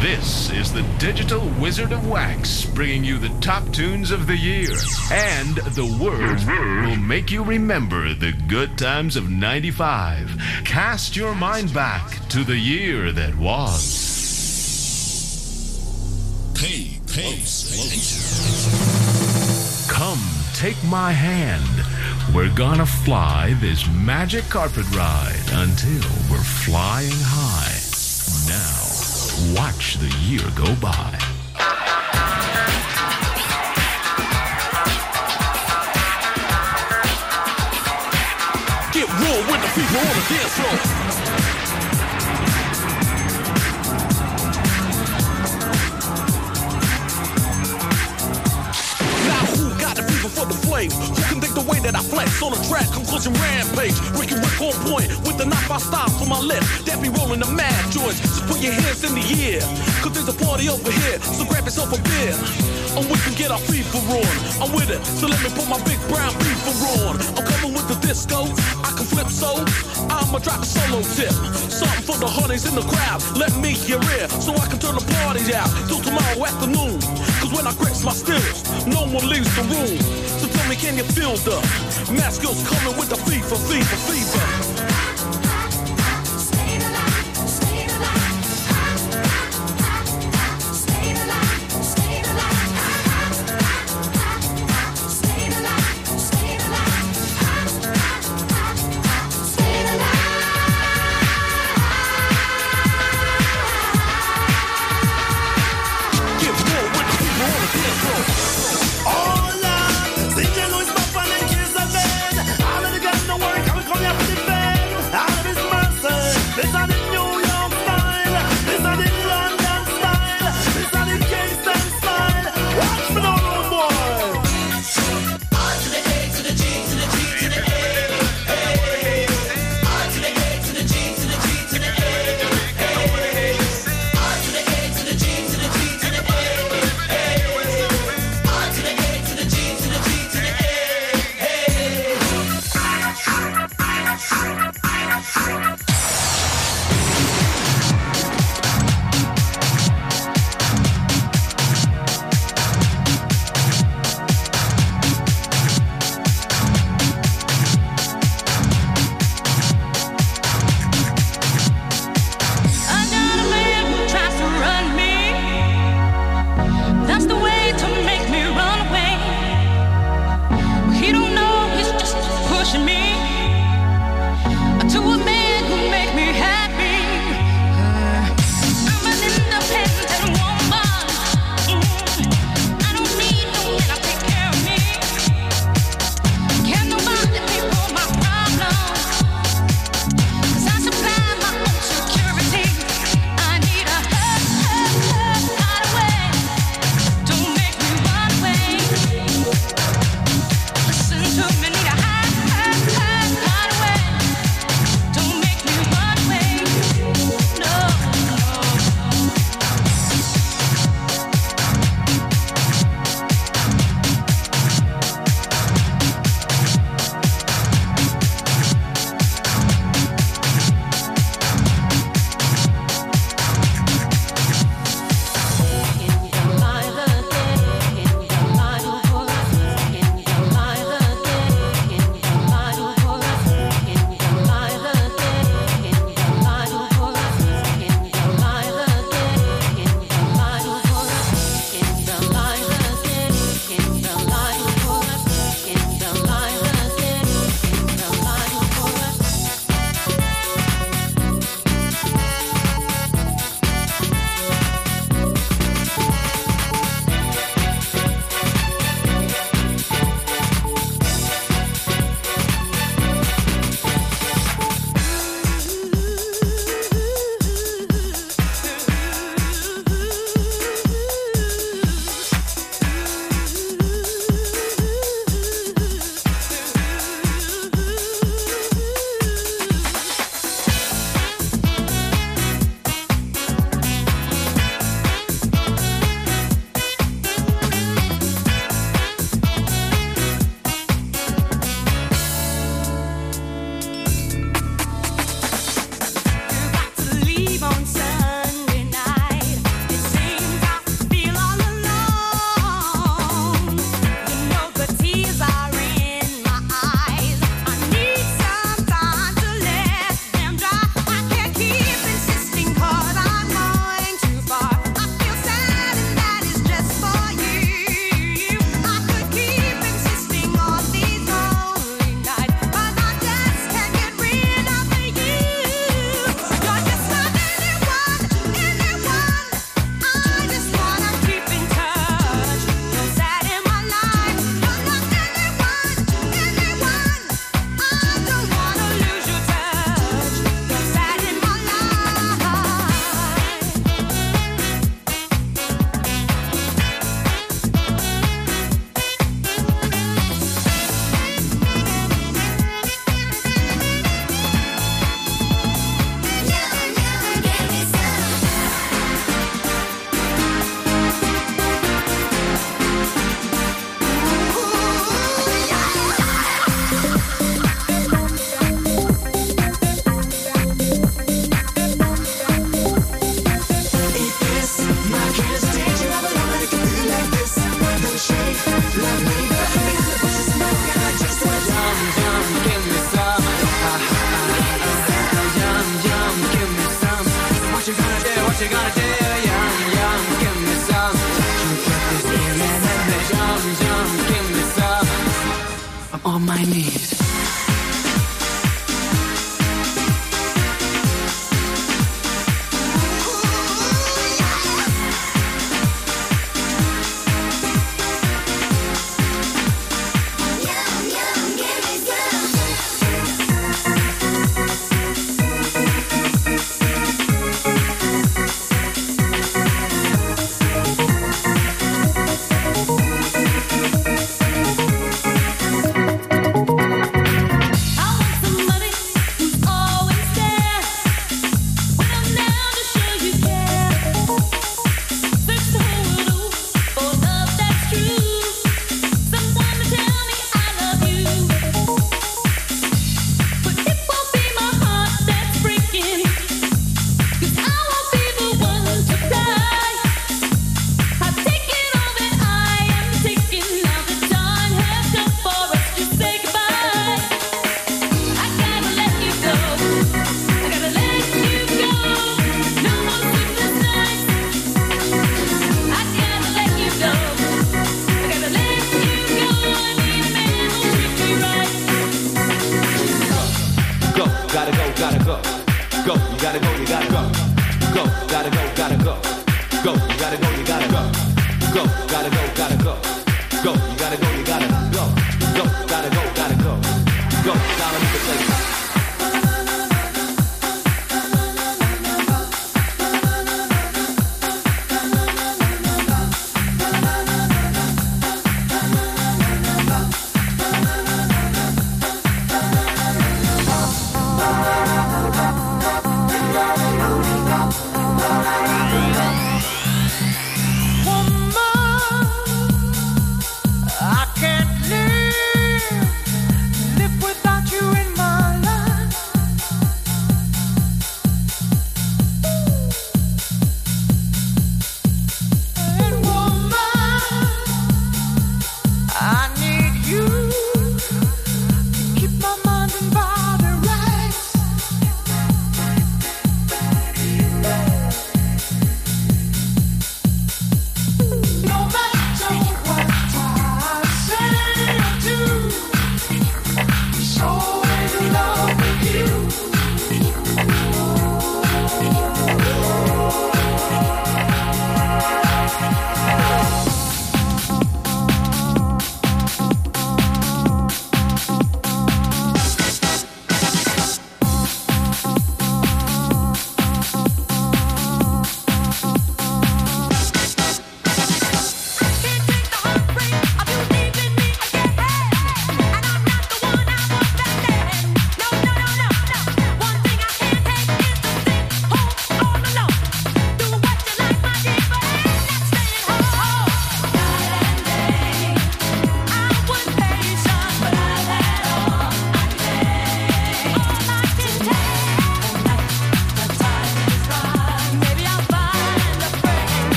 This is the Digital Wizard of Wax, bringing you the top tunes of the year. And the words will make you remember the good times of 95. Cast your mind back to the year that was. Pay close attention. Come, take my hand. We're gonna fly this magic carpet ride until we're flying high. Now, watch the year go by. Get real with the people on the dance floor. Now who got the fever for the flame? Way that I flex on the track? Conclusion rampage. Ricky Rick on point with the knife I style for my left. That be rolling the mad joints. Just put your hands in the air. Cause there's a party over here. So grab yourself a beer. And we can get our fever on. I'm with it. So let me put my big brown beaver on. I'm coming with the disco. I can flip so. I'ma drop a solo tip. Something for the honeys in the crowd. Let me hear it. So I can turn the party out till tomorrow afternoon. Cause when I grips my stills, no one leaves the room. So tell me, can you feel the mask coming with the fever, fever, fever?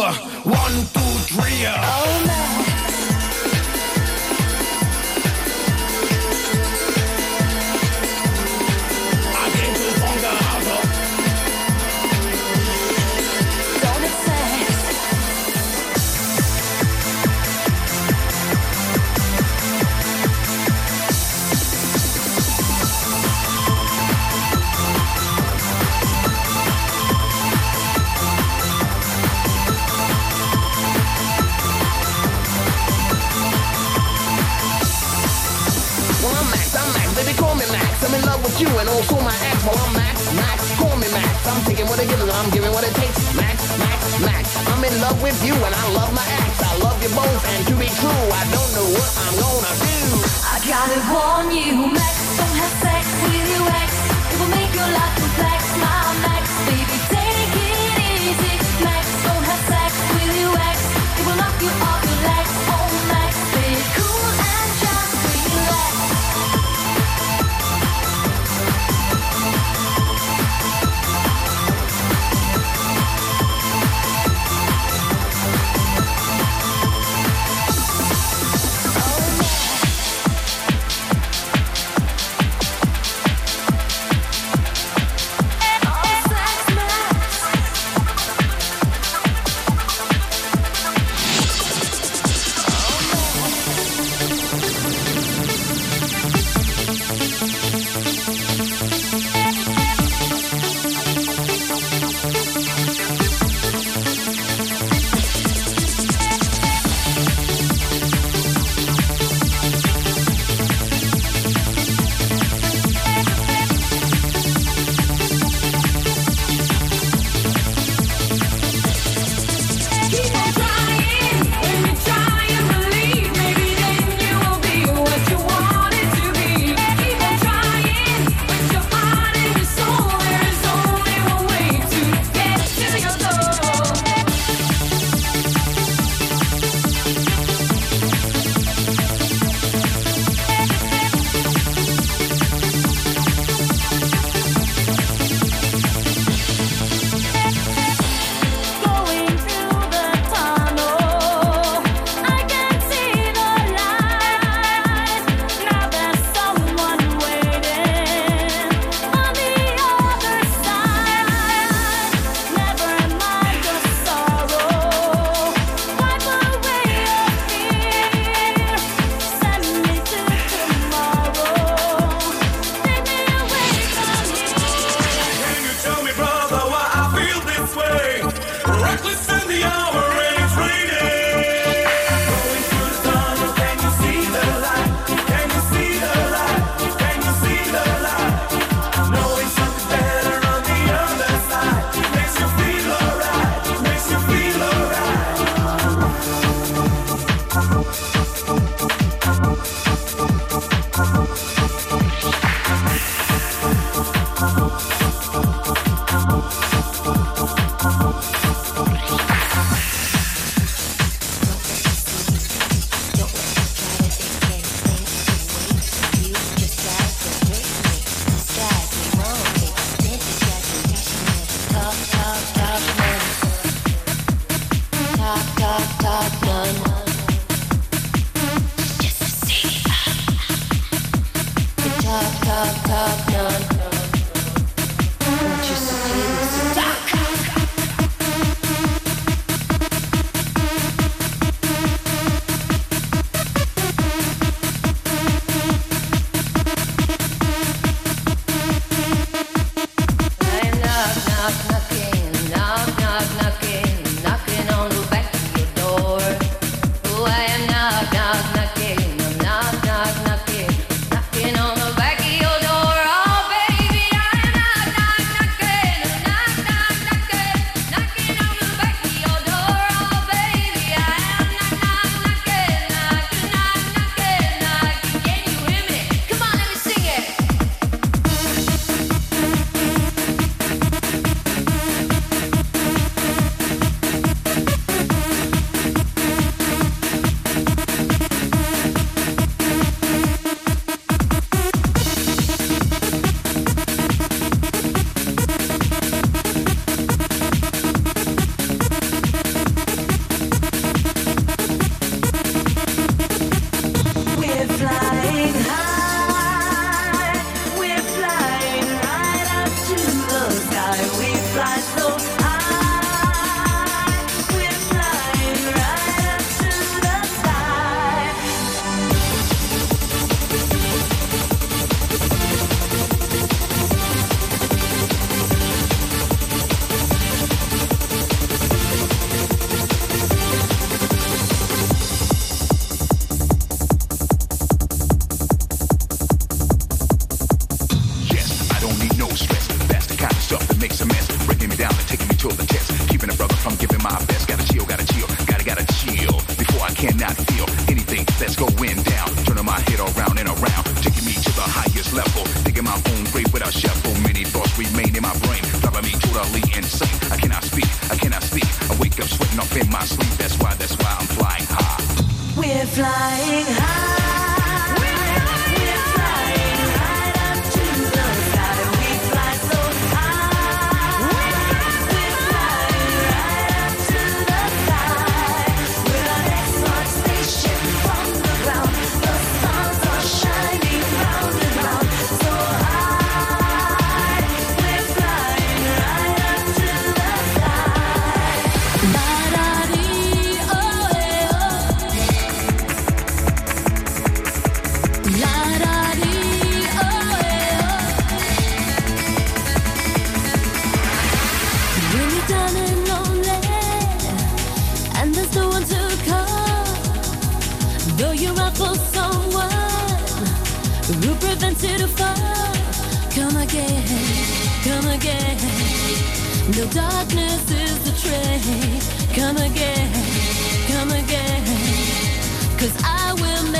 One, two, three. Oh, no. Don't my act I'm Max, Max, call me Max. I'm taking what and I'm giving what it takes. Max, Max, Max. I'm in love with you and I love my ex. I love you both and to be true, I don't know what I'm gonna do. I gotta warn you, Max, don't have sex with your ex. It will make your life complex, my Max, baby. Take it easy, Max, don't have sex with your ex. It will knock you off your legs. Darling, Come again, come again. Come again, come. Cause I will make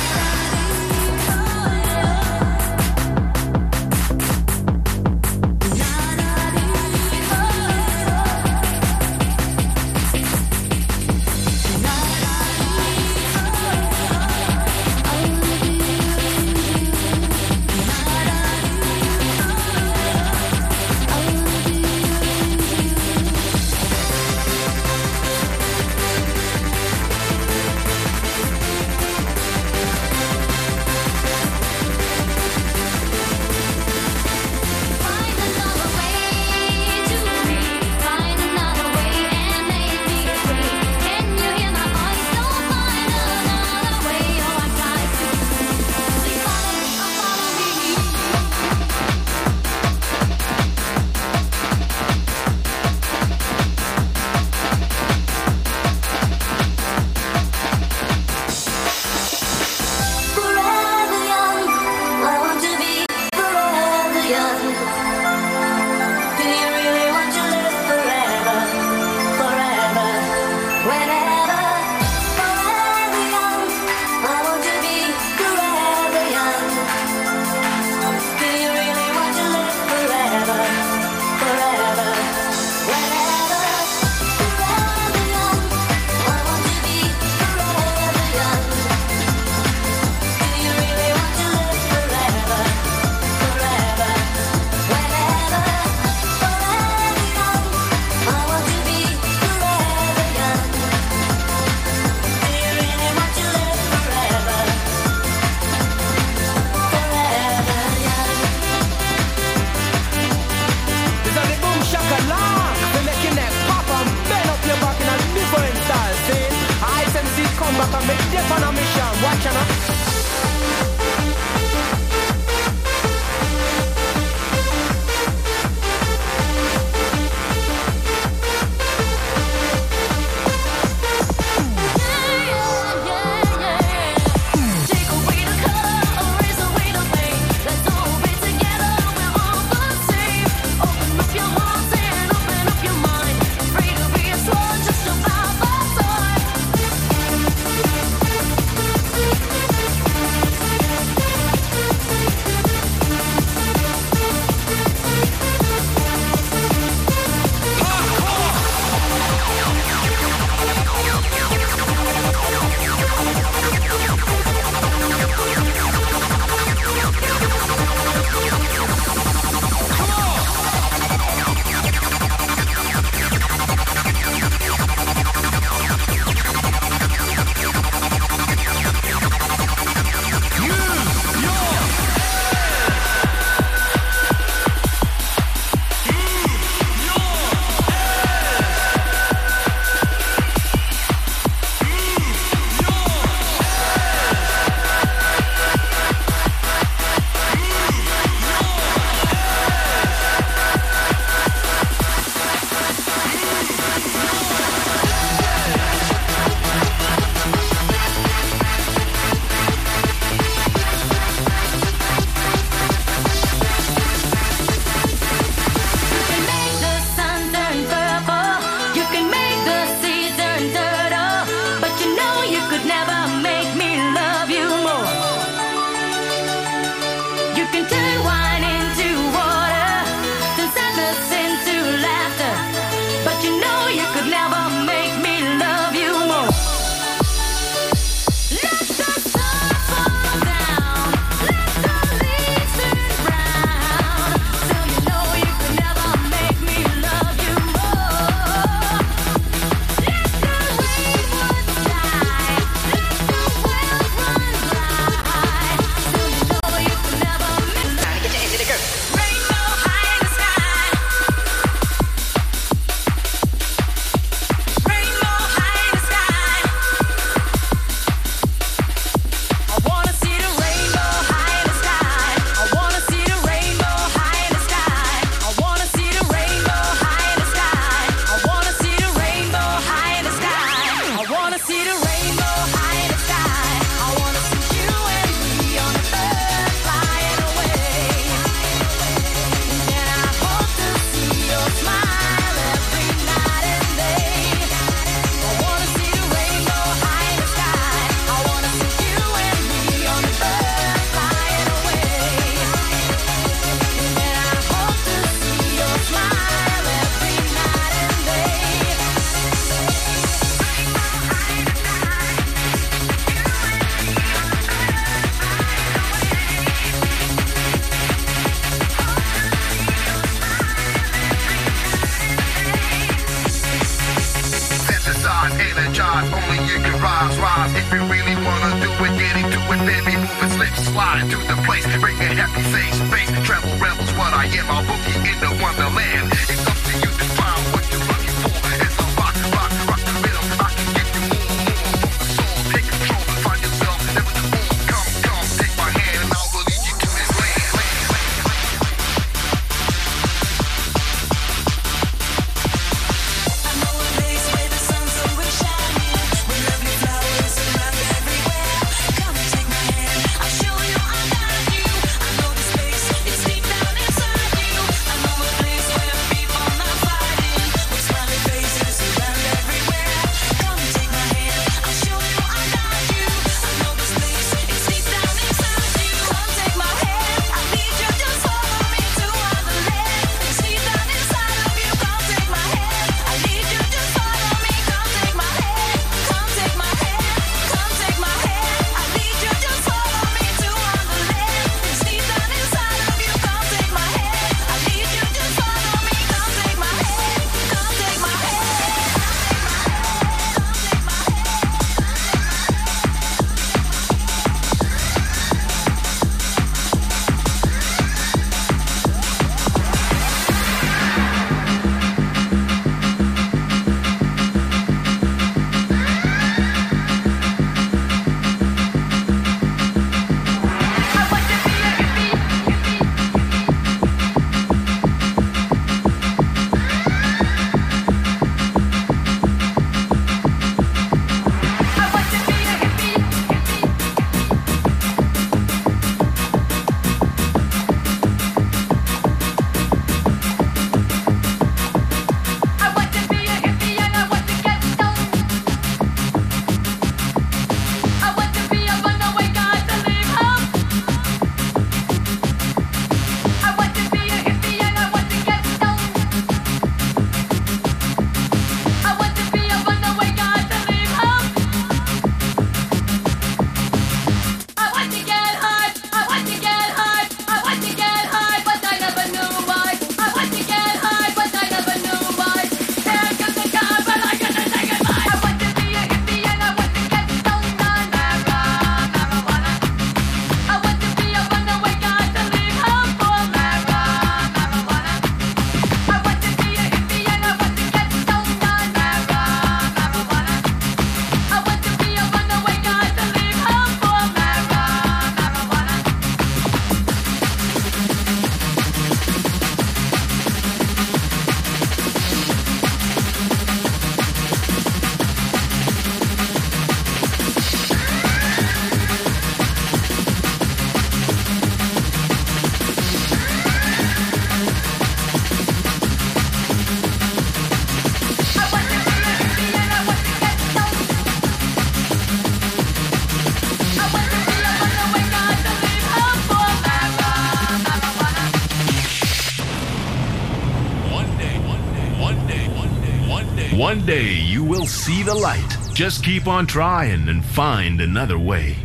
One day you will see the light. Just keep on trying and find another way.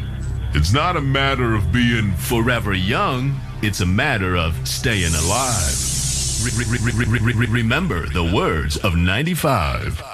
It's not a matter of being forever young, it's a matter of staying alive. Remember the words of 95.